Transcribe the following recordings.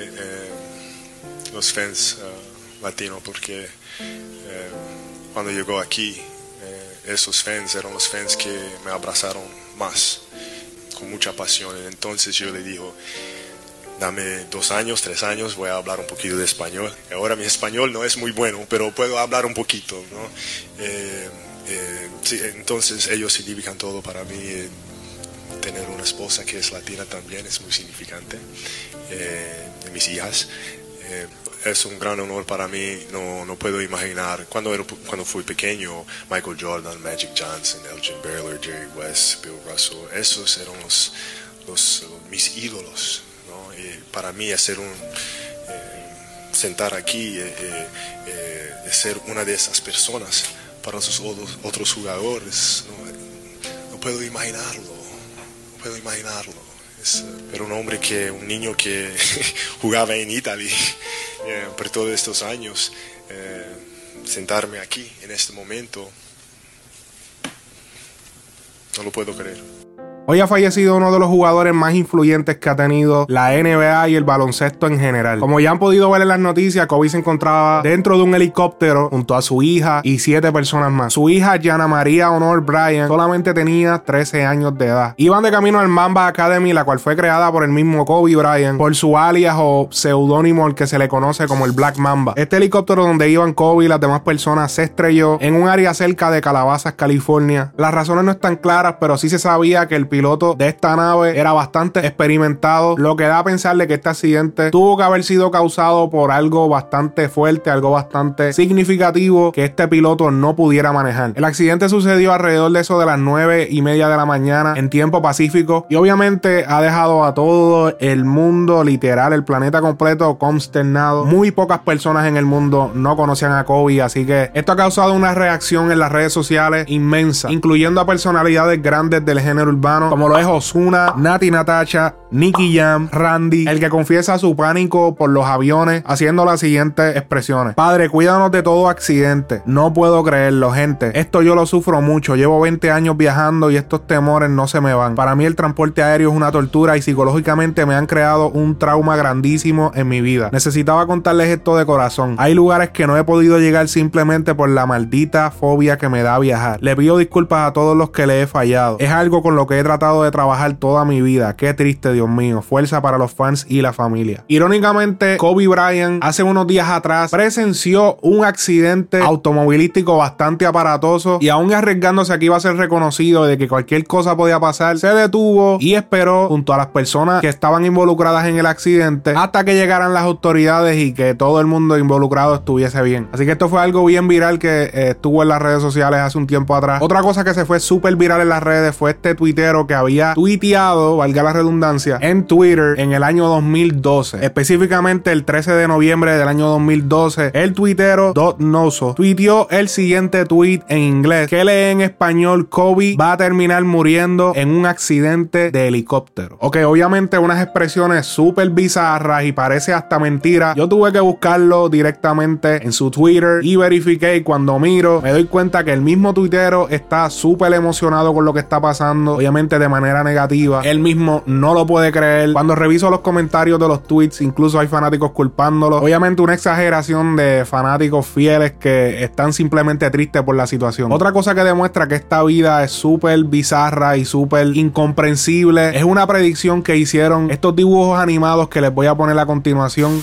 eh, los fans latinos porque cuando llegó aquí esos fans eran los fans que me abrazaron más con mucha pasión entonces yo le digo dame dos años, tres años, voy a hablar un poquito de español. Ahora mi español no es muy bueno, pero puedo hablar un poquito. ¿no? sí, entonces ellos significan todo para mí tener una esposa que es latina también es muy significante, eh, mis hijas. Eh, es un gran honor para mí, no, no puedo imaginar, cuando, era, cuando fui pequeño, Michael Jordan, Magic Johnson, Elgin Baylor, Jerry West, Bill Russell, esos eran los, mis ídolos. ¿no? Para mí hacer un... Eh, sentar aquí, ser una de esas personas para los otros, otros jugadores, no puedo imaginarlo puedo imaginarlo. Es, eh, era un hombre que, un niño que jugaba en Italia eh, por todos estos años. Eh, sentarme aquí en este momento, no lo puedo creer. Hoy ha fallecido uno de los jugadores más influyentes que ha tenido la NBA y el baloncesto en general. Como ya han podido ver en las noticias, Kobe se encontraba dentro de un helicóptero junto a su hija y siete personas más. Su hija, Jana María Honor Bryan, solamente tenía 13 años de edad. Iban de camino al Mamba Academy, la cual fue creada por el mismo Kobe Bryant, por su alias o seudónimo, el que se le conoce como el Black Mamba. Este helicóptero donde iban Kobe y las demás personas se estrelló en un área cerca de Calabasas, California. Las razones no están claras, pero sí se sabía que el piloto de esta nave era bastante experimentado, lo que da a pensarle que este accidente tuvo que haber sido causado por algo bastante fuerte, algo bastante significativo que este piloto no pudiera manejar. El accidente sucedió alrededor de eso de las 9 y media de la mañana en tiempo pacífico y obviamente ha dejado a todo el mundo, literal, el planeta completo consternado. Muy pocas personas en el mundo no conocían a Kobe, así que esto ha causado una reacción en las redes sociales inmensa, incluyendo a personalidades grandes del género urbano como lo es Osuna, Nati Natacha, Nicky Jam, Randy, el que confiesa su pánico por los aviones, haciendo las siguientes expresiones. Padre, cuídanos de todo accidente. No puedo creerlo, gente. Esto yo lo sufro mucho. Llevo 20 años viajando y estos temores no se me van. Para mí el transporte aéreo es una tortura y psicológicamente me han creado un trauma grandísimo en mi vida. Necesitaba contarles esto de corazón. Hay lugares que no he podido llegar simplemente por la maldita fobia que me da viajar. Le pido disculpas a todos los que le he fallado. Es algo con lo que he tratado de trabajar toda mi vida. Qué triste, Dios mío. Fuerza para los fans y la familia. Irónicamente, Kobe Bryant hace unos días atrás presenció un accidente automovilístico bastante aparatoso y aún arriesgándose aquí iba a ser reconocido de que cualquier cosa podía pasar, se detuvo y esperó junto a las personas que estaban involucradas en el accidente hasta que llegaran las autoridades y que todo el mundo involucrado estuviese bien. Así que esto fue algo bien viral que eh, estuvo en las redes sociales hace un tiempo atrás. Otra cosa que se fue súper viral en las redes fue este tuitero que había tuiteado, valga la redundancia, en Twitter en el año 2012. Específicamente el 13 de noviembre del año 2012, el tuitero Dot Noso tuiteó el siguiente tweet en inglés que lee en español Kobe va a terminar muriendo en un accidente de helicóptero. Ok, obviamente unas expresiones súper bizarras y parece hasta mentira. Yo tuve que buscarlo directamente en su Twitter y verifiqué y cuando miro me doy cuenta que el mismo tuitero está súper emocionado con lo que está pasando. Obviamente de manera negativa. Él mismo no lo puede creer. Cuando reviso los comentarios de los tweets, incluso hay fanáticos culpándolo. Obviamente una exageración de fanáticos fieles que están simplemente tristes por la situación. Otra cosa que demuestra que esta vida es súper bizarra y súper incomprensible es una predicción que hicieron estos dibujos animados que les voy a poner a continuación.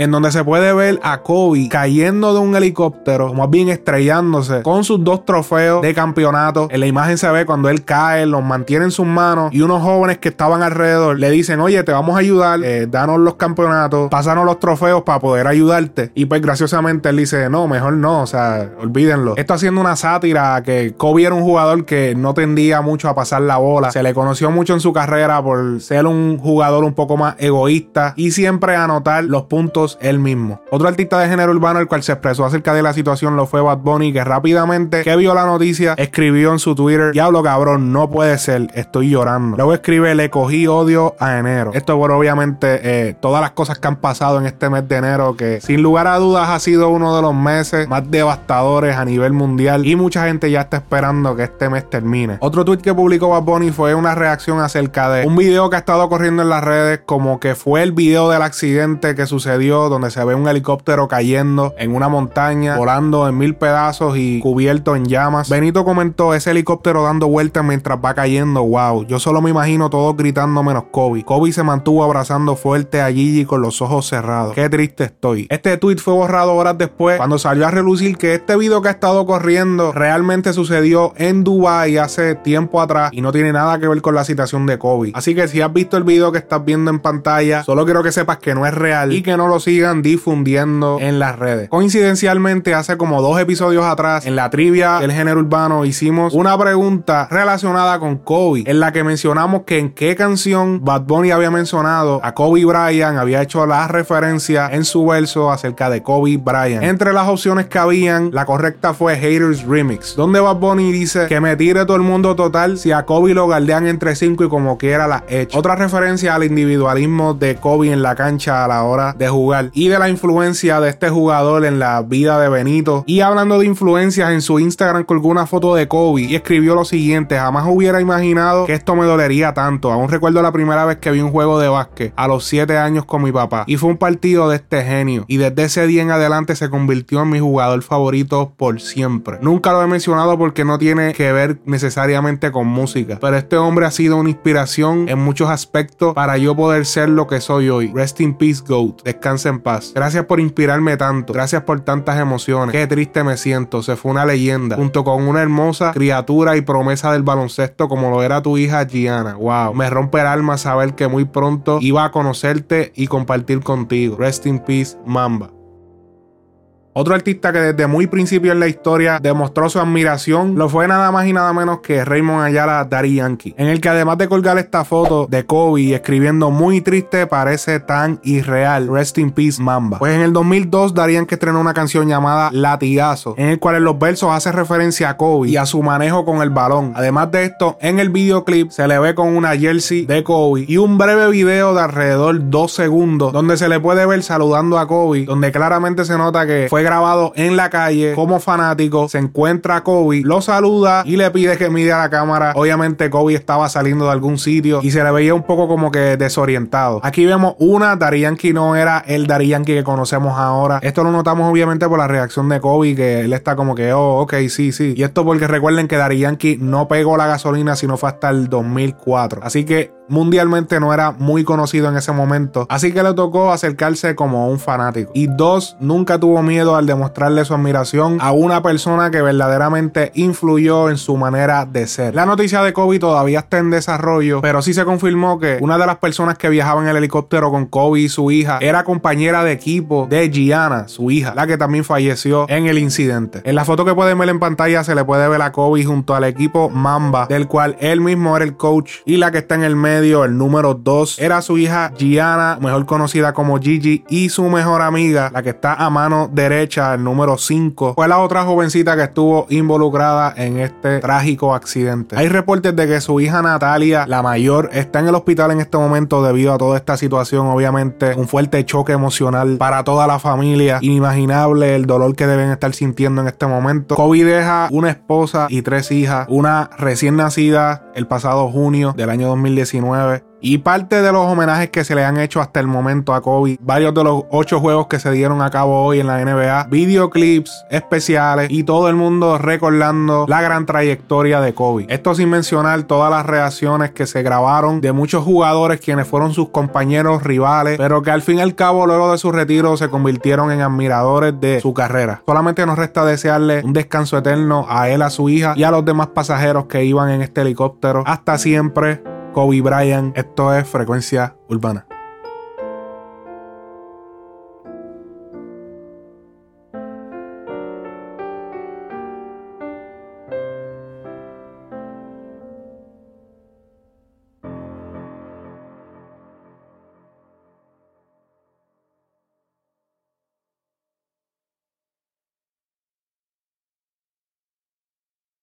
En donde se puede ver a Kobe cayendo de un helicóptero, más bien estrellándose con sus dos trofeos de campeonato. En la imagen se ve cuando él cae, los mantiene en sus manos y unos jóvenes que estaban alrededor le dicen, oye, te vamos a ayudar, eh, danos los campeonatos, pásanos los trofeos para poder ayudarte. Y pues graciosamente él dice, no, mejor no, o sea, olvídenlo. Esto haciendo una sátira que Kobe era un jugador que no tendía mucho a pasar la bola, se le conoció mucho en su carrera por ser un jugador un poco más egoísta y siempre anotar los puntos fotos él mismo. Otro artista de género urbano el cual se expresó acerca de la situación lo fue Bad Bunny, que rápidamente que vio la noticia escribió en su Twitter, diablo cabrón, no puede ser, estoy llorando. Luego escribe, le cogí odio a enero. Esto por obviamente eh, todas las cosas que han pasado en este mes de enero, que sin lugar a dudas ha sido uno de los meses más devastadores a nivel mundial y mucha gente ya está esperando que este mes termine. Otro tweet que publicó Bad Bunny fue una reacción acerca de un video que ha estado corriendo en las redes como que fue el video del accidente que sucedió donde se ve un helicóptero cayendo en una montaña, volando en mil pedazos y cubierto en llamas. Benito comentó ese helicóptero dando vueltas mientras va cayendo. Wow, yo solo me imagino todos gritando menos Kobe. Kobe se mantuvo abrazando fuerte a Gigi con los ojos cerrados. Qué triste estoy. Este tweet fue borrado horas después cuando salió a relucir que este video que ha estado corriendo realmente sucedió en Dubai hace tiempo atrás y no tiene nada que ver con la situación de Kobe. Así que si has visto el video que estás viendo en pantalla, solo quiero que sepas que no es real y que no lo sigan difundiendo en las redes. Coincidencialmente, hace como dos episodios atrás, en la trivia del género urbano, hicimos una pregunta relacionada con Kobe, en la que mencionamos que en qué canción Bad Bunny había mencionado a Kobe Bryant, había hecho la referencia en su verso acerca de Kobe Bryant. Entre las opciones que habían, la correcta fue Haters Remix, donde Bad Bunny dice que me tire todo el mundo total si a Kobe lo galdean entre 5 y como quiera la hecho. Otra referencia al individualismo de Kobe en la cancha a la hora de jugar y de la influencia de este jugador en la vida de Benito. Y hablando de influencias, en su Instagram colgó una foto de Kobe y escribió lo siguiente: Jamás hubiera imaginado que esto me dolería tanto. Aún recuerdo la primera vez que vi un juego de básquet a los 7 años con mi papá y fue un partido de este genio. Y desde ese día en adelante se convirtió en mi jugador favorito por siempre. Nunca lo he mencionado porque no tiene que ver necesariamente con música, pero este hombre ha sido una inspiración en muchos aspectos para yo poder ser lo que soy hoy. Rest in peace, GOAT. Descansa en paz. Gracias por inspirarme tanto. Gracias por tantas emociones. Qué triste me siento. Se fue una leyenda. Junto con una hermosa criatura y promesa del baloncesto como lo era tu hija Gianna. Wow. Me rompe el alma saber que muy pronto iba a conocerte y compartir contigo. Rest in peace, Mamba. Otro artista que desde muy principio en la historia demostró su admiración lo fue nada más y nada menos que Raymond Ayala Daddy Yankee, en el que además de colgar esta foto de Kobe escribiendo muy triste parece tan irreal, Rest in Peace Mamba. Pues en el 2002 Daddy Yankee estrenó una canción llamada Latigazo, en el cual en los versos hace referencia a Kobe y a su manejo con el balón. Además de esto, en el videoclip se le ve con una jersey de Kobe y un breve video de alrededor 2 segundos donde se le puede ver saludando a Kobe, donde claramente se nota que fue grabado en la calle como fanático. Se encuentra a Kobe, lo saluda y le pide que mire a la cámara. Obviamente Kobe estaba saliendo de algún sitio y se le veía un poco como que desorientado. Aquí vemos una, Dari Yankee no era el Dari Yankee que conocemos ahora. Esto lo notamos obviamente por la reacción de Kobe, que él está como que, oh, ok, sí, sí. Y esto porque recuerden que Dari Yankee no pegó la gasolina sino fue hasta el 2004. Así que mundialmente no era muy conocido en ese momento. Así que le tocó acercarse como un fanático. Y dos, nunca tuvo miedo al demostrarle su admiración a una persona que verdaderamente influyó en su manera de ser. La noticia de Kobe todavía está en desarrollo, pero sí se confirmó que una de las personas que viajaba en el helicóptero con Kobe y su hija era compañera de equipo de Gianna, su hija, la que también falleció en el incidente. En la foto que pueden ver en pantalla se le puede ver a Kobe junto al equipo Mamba, del cual él mismo era el coach, y la que está en el medio, el número 2, era su hija Gianna, mejor conocida como Gigi, y su mejor amiga, la que está a mano el número 5, fue la otra jovencita que estuvo involucrada en este trágico accidente. Hay reportes de que su hija Natalia, la mayor, está en el hospital en este momento debido a toda esta situación, obviamente un fuerte choque emocional para toda la familia, inimaginable el dolor que deben estar sintiendo en este momento. Kobe deja una esposa y tres hijas, una recién nacida el pasado junio del año 2019 y parte de los homenajes que se le han hecho hasta el momento a Kobe, varios de los ocho juegos que se dieron a cabo hoy en la NBA, videoclips especiales y todo el mundo recordando la gran trayectoria de Kobe. Esto sin mencionar todas las reacciones que se grabaron de muchos jugadores quienes fueron sus compañeros rivales, pero que al fin y al cabo luego de su retiro se convirtieron en admiradores de su carrera. Solamente nos resta desearle un descanso eterno a él, a su hija y a los demás pasajeros que iban en este helicóptero. Hasta siempre. Kobe Bryant. Esto es Frecuencia Urbana.